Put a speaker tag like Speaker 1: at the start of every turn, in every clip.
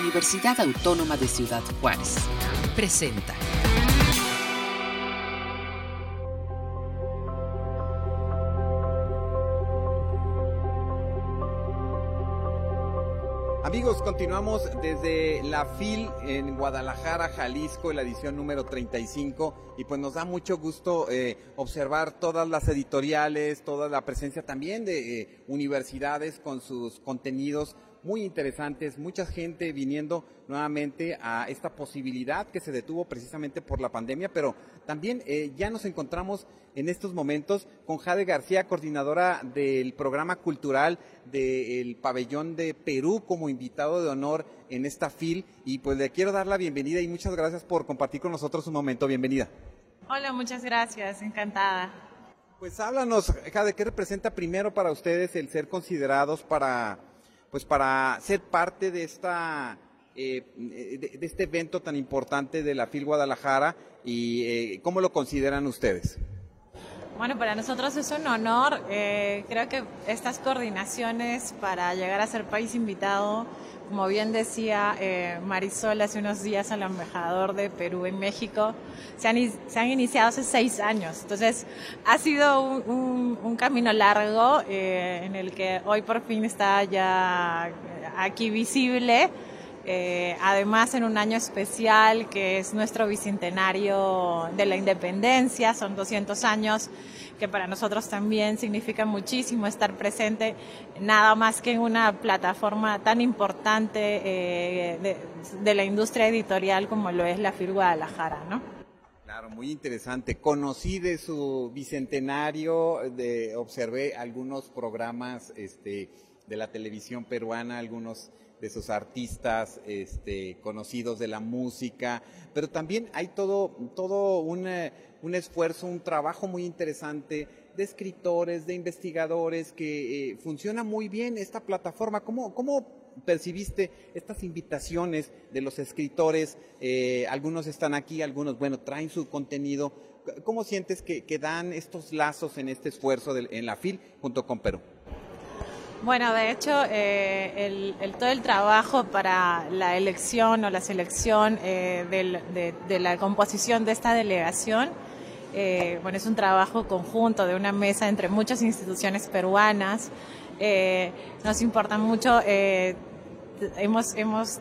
Speaker 1: Universidad Autónoma de Ciudad Juárez. Presenta.
Speaker 2: Amigos, continuamos desde la FIL en Guadalajara, Jalisco, la edición número 35 y pues nos da mucho gusto eh, observar todas las editoriales, toda la presencia también de eh, universidades con sus contenidos muy interesantes, mucha gente viniendo nuevamente a esta posibilidad que se detuvo precisamente por la pandemia, pero también eh, ya nos encontramos en estos momentos con Jade García, coordinadora del programa cultural del pabellón de Perú como invitado de honor en esta FIL y pues le quiero dar la bienvenida y muchas gracias por compartir con nosotros un momento. Bienvenida.
Speaker 3: Hola, muchas gracias, encantada.
Speaker 2: Pues háblanos, Jade, ¿qué representa primero para ustedes el ser considerados para pues para ser parte de esta eh, de, este evento tan importante de la FIL Guadalajara y eh, cómo lo consideran ustedes.
Speaker 3: Bueno, para nosotros es un honor. Eh, creo que estas coordinaciones para llegar a ser país invitado, como bien decía Marisol hace unos días al embajador de Perú en México, se han, se han iniciado hace seis años. Entonces, ha sido un, un, camino largo eh, en el que hoy por fin está ya aquí visible. Eh, además, en un año especial que es nuestro bicentenario de la independencia, son 200 años que para nosotros también significa muchísimo estar presente, nada más que en una plataforma tan importante eh, de, la industria editorial como lo es la FIR Guadalajara, ¿no?
Speaker 2: Claro, muy interesante. Conocí de su bicentenario, de, observé algunos programas este, de la televisión peruana, algunos de sus artistas este, conocidos de la música, pero también hay todo, todo un, un esfuerzo, un trabajo muy interesante de escritores, de investigadores, que eh, funciona muy bien esta plataforma. ¿Cómo, cómo percibiste estas invitaciones de los escritores? Eh, algunos están aquí, algunos, bueno, traen su contenido. ¿Cómo sientes que, dan estos lazos en este esfuerzo en la FIL junto con Perú?
Speaker 3: Bueno, de hecho, eh, el, todo el trabajo para la elección o la selección eh, de, la composición de esta delegación, bueno, es un trabajo conjunto de una mesa entre muchas instituciones peruanas, eh, nos importa mucho. Eh, hemos,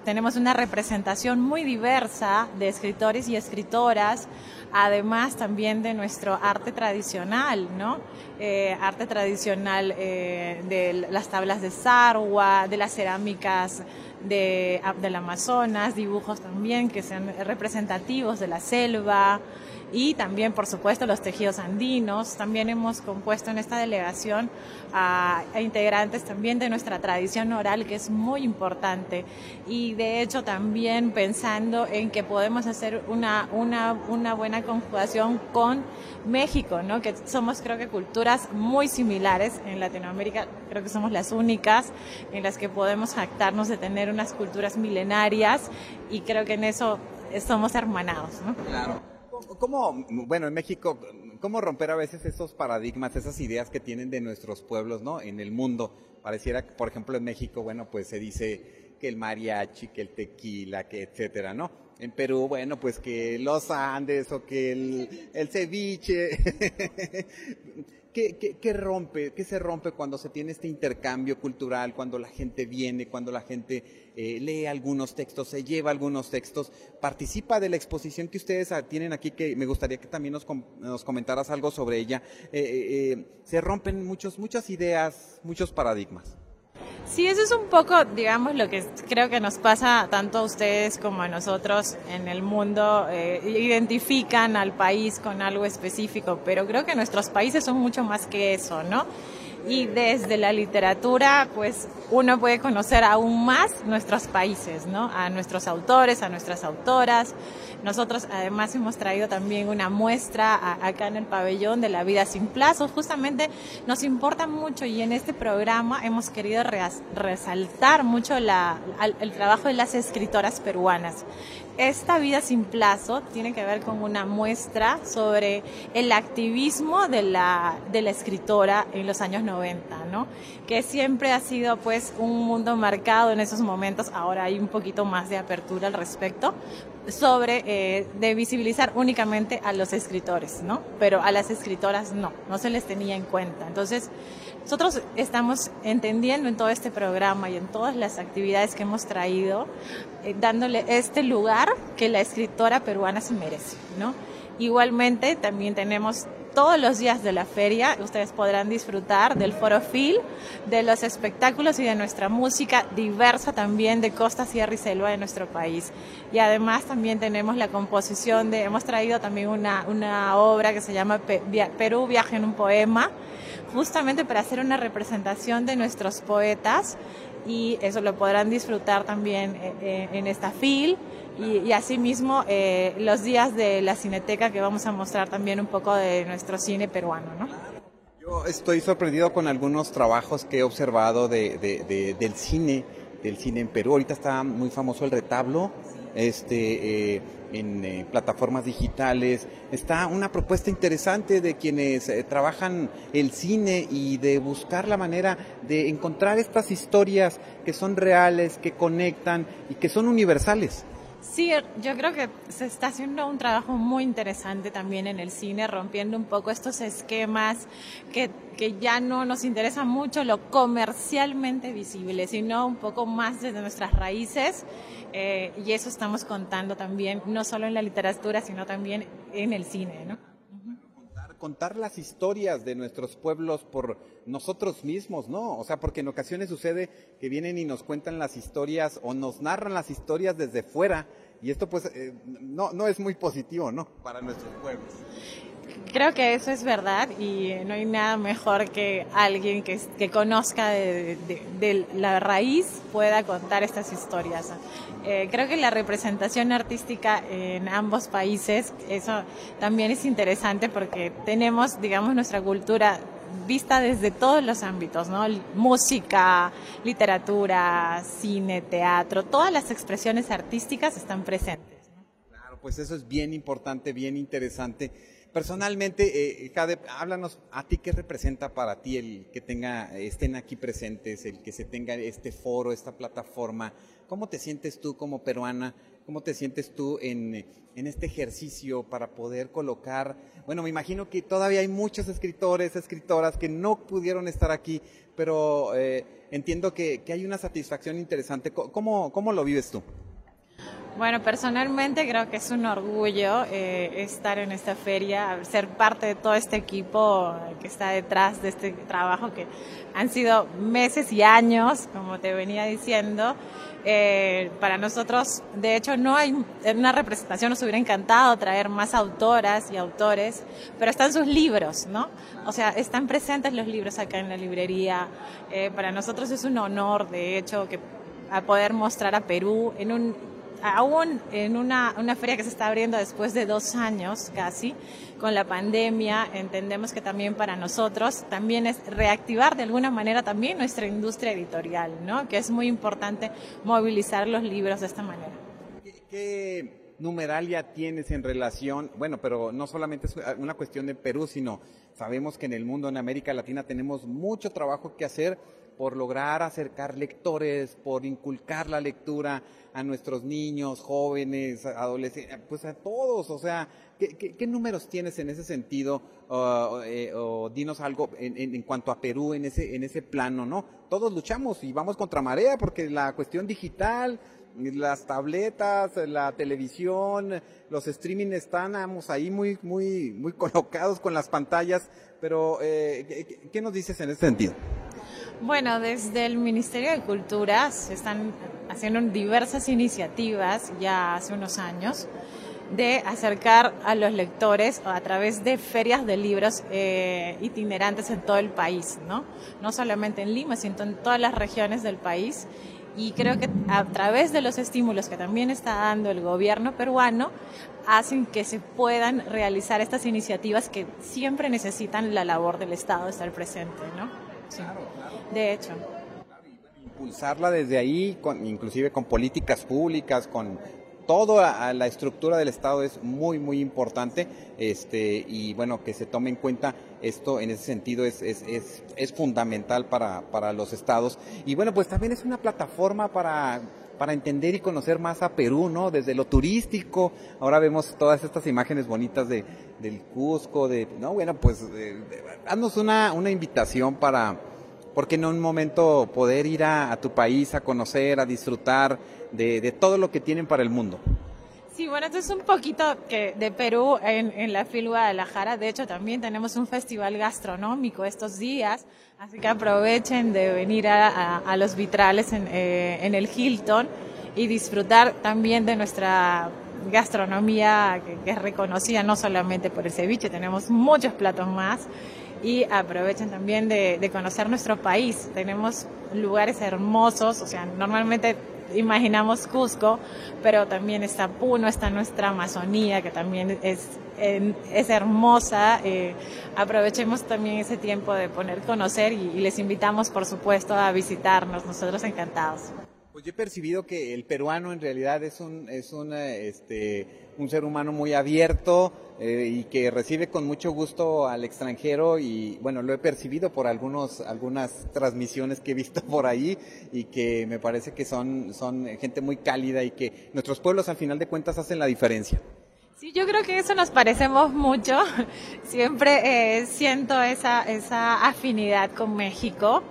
Speaker 3: tenemos una representación muy diversa de escritores y escritoras, además también de nuestro arte tradicional, ¿no? Eh, arte tradicional de las tablas de Sarwa, de las cerámicas de, del Amazonas, dibujos también que sean representativos de la selva y también, por supuesto, los tejidos andinos. También hemos compuesto en esta delegación a, integrantes también de nuestra tradición oral, que es muy importante. Y de hecho, también pensando en que podemos hacer una, una, una buena conjugación con México, ¿no? que somos, creo que, culturas muy similares en Latinoamérica. Creo que somos las únicas en las que podemos jactarnos de tener unas culturas milenarias y creo que en eso somos hermanados. ¿no?
Speaker 2: Claro. ¿Cómo, bueno, en México, cómo romper a veces esos paradigmas, esas ideas que tienen de nuestros pueblos, ¿no? En el mundo. Pareciera por ejemplo, en México, bueno, pues se dice que el mariachi, que el tequila, que etcétera, ¿no? En Perú, bueno, pues que los Andes o que el, ceviche. ¿Qué, rompe, qué se rompe cuando se tiene este intercambio cultural, cuando la gente viene, cuando la gente eh, lee algunos textos, se lleva algunos textos, participa de la exposición que ustedes tienen aquí, que me gustaría que también nos, nos comentaras algo sobre ella? Eh, eh, se rompen muchos, muchas ideas, muchos paradigmas.
Speaker 3: Sí, eso es un poco, digamos, lo que creo que nos pasa tanto a ustedes como a nosotros en el mundo. Eh, identifican al país con algo específico, pero creo que nuestros países son mucho más que eso, ¿no? y desde la literatura pues uno puede conocer aún más nuestros países, ¿no? A nuestros autores, a nuestras autoras. Nosotros además hemos traído también una muestra acá en el pabellón de la vida sin plazos. Justamente nos importa mucho y en este programa hemos querido resaltar mucho la, el trabajo de las escritoras peruanas. Esta vida sin plazo tiene que ver con una muestra sobre el activismo de la, de la escritora en los años 90 90, ¿no? Que siempre ha sido pues un mundo marcado en esos momentos, ahora hay un poquito más de apertura al respecto, sobre eh, de visibilizar únicamente a los escritores, ¿no? Pero a las escritoras no, no se les tenía en cuenta. Entonces, nosotros estamos entendiendo en todo este programa y en todas las actividades que hemos traído, eh, dándole este lugar que la escritora peruana se merece, ¿no? Igualmente, también tenemos todos los días de la feria. Ustedes podrán disfrutar del Foro Phil, de los espectáculos y de nuestra música diversa también de costa, sierra y selva de nuestro país. Y además también tenemos la composición de, hemos traído también una, una obra que se llama Perú Viaje en un Poema, justamente para hacer una representación de nuestros poetas y eso lo podrán disfrutar también eh, eh, en esta FIL y, asimismo eh, los días de la cineteca que vamos a mostrar también un poco de nuestro cine peruano. ¿no?
Speaker 2: Yo estoy sorprendido con algunos trabajos que he observado de, del cine, del cine en Perú. Ahorita está muy famoso el retablo, este, eh, en eh, plataformas digitales. Está una propuesta interesante de quienes trabajan el cine y de buscar la manera de encontrar estas historias que son reales, que conectan y que son universales.
Speaker 3: Sí, yo creo que se está haciendo un trabajo muy interesante también en el cine, rompiendo un poco estos esquemas que, que ya no nos interesa mucho lo comercialmente visible, sino un poco más desde nuestras raíces. Eh, y eso estamos contando también, no solo en la literatura, sino también en el cine, ¿no?
Speaker 2: Contar las historias de nuestros pueblos por nosotros mismos, ¿no? O sea, porque en ocasiones sucede que vienen y nos cuentan las historias o nos narran las historias desde fuera y esto pues eh, no, no es muy positivo, ¿no? Para nuestros pueblos.
Speaker 3: Creo que eso es verdad y no hay nada mejor que alguien que, que conozca de, de, la raíz pueda contar estas historias. Eh, creo que la representación artística en ambos países, eso también es interesante porque tenemos, digamos, nuestra cultura vista desde todos los ámbitos, ¿no? Música, literatura, cine, teatro, todas las expresiones artísticas están presentes.
Speaker 2: Claro, pues eso es bien importante, bien interesante Personalmente, eh, Jade, háblanos, ¿a ti qué representa para ti el que tenga, estén aquí presentes, el que se tenga este foro, esta plataforma? ¿Cómo te sientes tú como peruana? ¿Cómo te sientes tú en, este ejercicio para poder colocar? Bueno, me imagino que todavía hay muchos escritores, escritoras que no pudieron estar aquí, pero eh, entiendo que, hay una satisfacción interesante. ¿Cómo, ¿Cómo lo vives tú?
Speaker 3: Bueno, personalmente creo que es un orgullo eh, estar en esta feria, ser parte de todo este equipo que está detrás de este trabajo que han sido meses y años, como te venía diciendo. Eh, para nosotros, de hecho, no hay una representación, nos hubiera encantado traer más autoras y autores, pero están sus libros, ¿no? O sea, están presentes los libros acá en la librería. Eh, para nosotros es un honor, de hecho, que a poder mostrar a Perú en un aún en una, una feria que se está abriendo después de dos años casi, con la pandemia, entendemos que también para nosotros también es reactivar de alguna manera también nuestra industria editorial, ¿no? Que es muy importante movilizar los libros de esta manera.
Speaker 2: ¿Qué, numeral ya tienes en relación, bueno, pero no solamente es una cuestión de Perú, sino sabemos que en el mundo, en América Latina, tenemos mucho trabajo que hacer por lograr acercar lectores, por inculcar la lectura a nuestros niños, jóvenes, adolescentes, pues a todos, o sea, ¿qué, números tienes en ese sentido? Eh, o dinos algo en, cuanto a Perú, en ese, en ese plano, ¿no? Todos luchamos y vamos contra marea porque la cuestión digital, las tabletas, la televisión, los streaming están ahí muy, muy, muy colocados con las pantallas, pero eh, ¿qué nos dices en ese sentido?
Speaker 3: Bueno, desde el Ministerio de Cultura se están haciendo diversas iniciativas ya hace unos años de acercar a los lectores a través de ferias de libros eh, itinerantes en todo el país, ¿no? No solamente en Lima, sino en todas las regiones del país. Y creo que a través de los estímulos que también está dando el gobierno peruano, hacen que se puedan realizar estas iniciativas que siempre necesitan la labor del Estado estar presente, ¿no? De hecho.
Speaker 2: Impulsarla desde ahí, con, inclusive con políticas públicas, con toda la estructura del Estado es muy, muy importante este, y bueno, que se tome en cuenta esto en ese sentido es, es, es, es fundamental para, para los estados. Y bueno, pues también es una plataforma para para entender y conocer más a Perú, ¿no? Desde lo turístico, ahora vemos todas estas imágenes bonitas de, del Cusco, de, no, bueno, pues, haznos una, una invitación para, porque en un momento poder ir a, a tu país a conocer, a disfrutar de, de todo lo que tienen para el mundo.
Speaker 3: Sí, bueno, esto es un poquito de Perú en, la FIL Guadalajara. De hecho, también tenemos un festival gastronómico estos días, así que aprovechen de venir a, los vitrales en, eh, en, el Hilton y disfrutar también de nuestra gastronomía que, es reconocida no solamente por el ceviche, tenemos muchos platos más y aprovechen también de, de, conocer nuestro país. Tenemos lugares hermosos, o sea, normalmente imaginamos Cusco, pero también está Puno, está nuestra Amazonía, que también es, es hermosa. Eh, aprovechemos también ese tiempo de poner conocer y, y les invitamos, por supuesto, a visitarnos. Nosotros encantados.
Speaker 2: Pues yo he percibido que el peruano en realidad es un, es un, este, un ser humano muy abierto eh, y que recibe con mucho gusto al extranjero y bueno, lo he percibido por algunos, algunas transmisiones que he visto por ahí y que me parece que son, son gente muy cálida y que nuestros pueblos al final de cuentas hacen la diferencia.
Speaker 3: Sí, yo creo que eso nos parecemos mucho. Siempre eh, siento esa, esa afinidad con México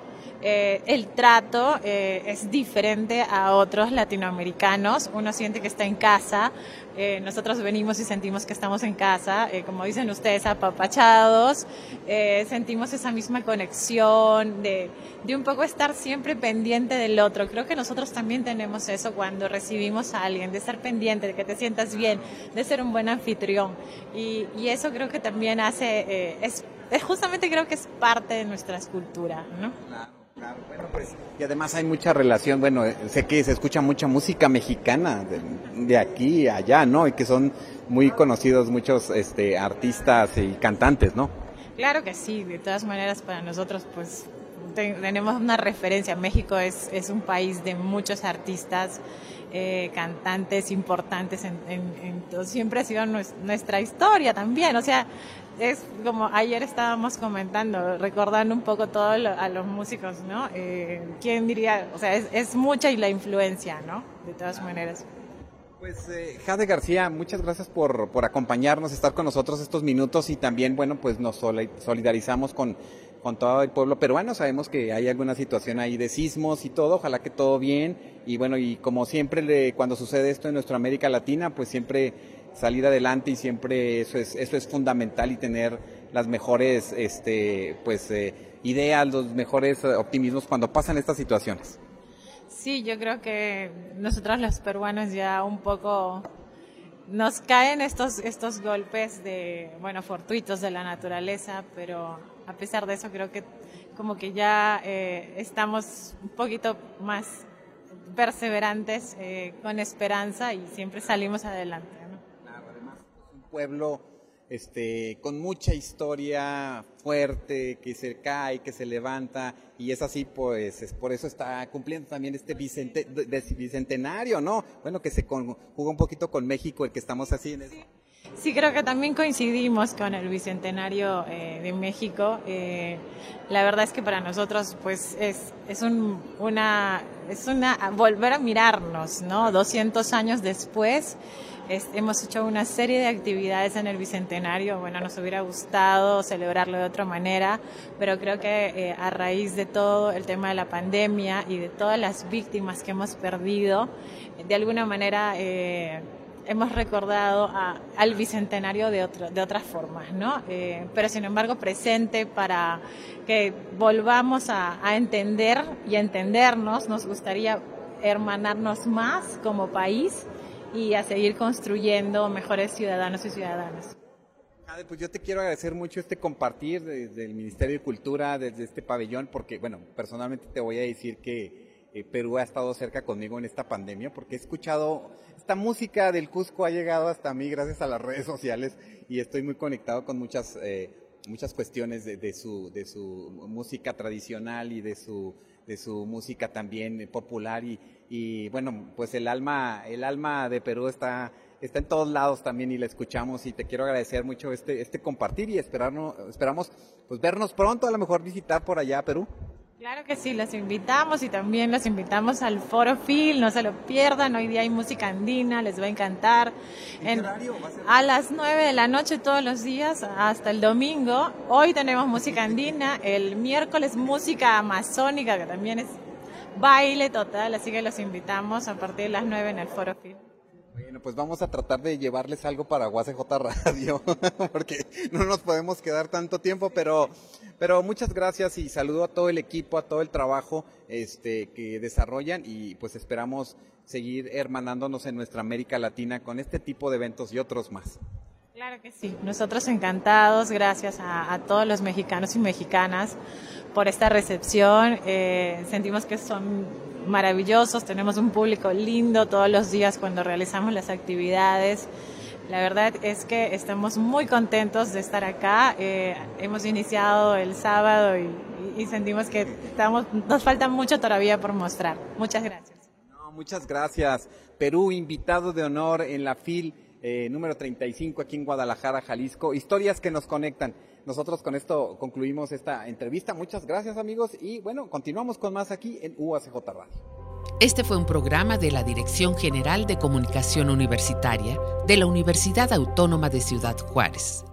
Speaker 3: eh, el trato eh, es diferente a otros latinoamericanos. Uno siente que está en casa. Eh, nosotros venimos y sentimos que estamos en casa, eh, como dicen ustedes, apapachados. Eh, sentimos esa misma conexión de, de un poco estar siempre pendiente del otro. Creo que nosotros también tenemos eso cuando recibimos a alguien, de estar pendiente, de que te sientas bien, de ser un buen anfitrión. Y, y eso creo que también hace, es, es justamente creo que es parte de nuestra escultura, ¿no?
Speaker 2: Bueno, pues, y además hay mucha relación, bueno, sé que se escucha mucha música mexicana de, de aquí a allá, ¿no? Y que son muy conocidos muchos este, artistas y cantantes, ¿no?
Speaker 3: Claro que sí, de todas maneras para nosotros pues tenemos una referencia. México es, es un país de muchos artistas, eh, cantantes importantes, en, en, en, siempre ha sido nuestra historia también. O sea, es como ayer estábamos comentando, recordando un poco todo lo, a los músicos, ¿no? Eh, ¿Quién diría? O sea, es, es, mucha y la influencia, ¿no? De todas maneras.
Speaker 2: Pues eh, Jade García, muchas gracias por, por acompañarnos, estar con nosotros estos minutos y también, bueno, pues nos solidarizamos con, con todo el pueblo peruano. Sabemos que hay alguna situación ahí de sismos y todo, ojalá que todo bien. Y bueno, y como siempre, le, cuando sucede esto en nuestra América Latina, pues siempre salir adelante y siempre eso es, eso es fundamental y tener las mejores este, pues, eh, ideas, los mejores optimismos cuando pasan estas situaciones.
Speaker 3: Sí, yo creo que nosotros los peruanos ya un poco nos caen estos, estos golpes de, bueno, fortuitos de la naturaleza, pero a pesar de eso creo que como que ya eh, estamos un poquito más perseverantes, eh, con esperanza y siempre salimos adelante
Speaker 2: pueblo este, con mucha historia fuerte, que se cae, que se levanta, y es así, pues, es por eso está cumpliendo también este bicente, bicentenario, ¿no? Bueno, que se con, jugó un poquito con México, el que estamos haciendo.
Speaker 3: Sí. Sí, creo que también coincidimos con el Bicentenario eh, de México. Eh, la verdad es que para nosotros, pues, es, es un, una, es una, volver a mirarnos, ¿no? 200 años después, hemos hecho una serie de actividades en el Bicentenario. Bueno, nos hubiera gustado celebrarlo de otra manera, pero creo que eh, a raíz de todo el tema de la pandemia y de todas las víctimas que hemos perdido, de alguna manera, eh, hemos recordado al bicentenario de, de otras formas, ¿no? Eh, pero sin embargo presente para que volvamos a, a, entender y a entendernos, nos gustaría hermanarnos más como país y a seguir construyendo mejores ciudadanos y ciudadanas.
Speaker 2: Pues yo te quiero agradecer mucho este compartir desde el Ministerio de Cultura, desde este pabellón, porque bueno, personalmente te voy a decir que eh, Perú ha estado cerca conmigo en esta pandemia, porque he escuchado esta música del Cusco ha llegado hasta mí gracias a las redes sociales y estoy muy conectado con muchas eh, muchas cuestiones de, su de su música tradicional y de su de su música también popular y, y bueno, pues el alma, el alma de Perú está está en todos lados también y la escuchamos y te quiero agradecer mucho este, este compartir y esperarnos, esperamos pues vernos pronto, a lo mejor visitar por allá Perú.
Speaker 3: Claro que sí, los invitamos y también los invitamos al Foro Phil, no se lo pierdan, hoy día hay música andina, les va a encantar.
Speaker 2: ¿En horario va a, ser?
Speaker 3: a las 9 de la noche todos los días hasta el domingo. Hoy tenemos música andina, el miércoles música amazónica, que también es baile total, así que los invitamos a partir de las 9 en el Foro Phil.
Speaker 2: Bueno, pues vamos a tratar de llevarles algo para UACJ Radio, porque no nos podemos quedar tanto tiempo, pero, pero muchas gracias y saludo a todo el equipo, a todo el trabajo este, que desarrollan y pues esperamos seguir hermanándonos en nuestra América Latina con este tipo de eventos y otros más.
Speaker 3: Claro que sí, nosotros encantados, gracias a, a todos los mexicanos y mexicanas por esta recepción. Eh, sentimos que son maravillosos, tenemos un público lindo todos los días cuando realizamos las actividades. La verdad es que estamos muy contentos de estar acá. Eh, hemos iniciado el sábado y, sentimos que estamos, nos falta mucho todavía por mostrar. Muchas gracias.
Speaker 2: Muchas gracias. Perú, invitado de honor en la FIL eh, número 35 aquí en Guadalajara, Jalisco. Historias que nos conectan. Nosotros con esto concluimos esta entrevista. Muchas gracias amigos y bueno, continuamos con más aquí en UACJ Radio.
Speaker 1: Este fue un programa de la Dirección General de Comunicación Universitaria de la Universidad Autónoma de Ciudad Juárez.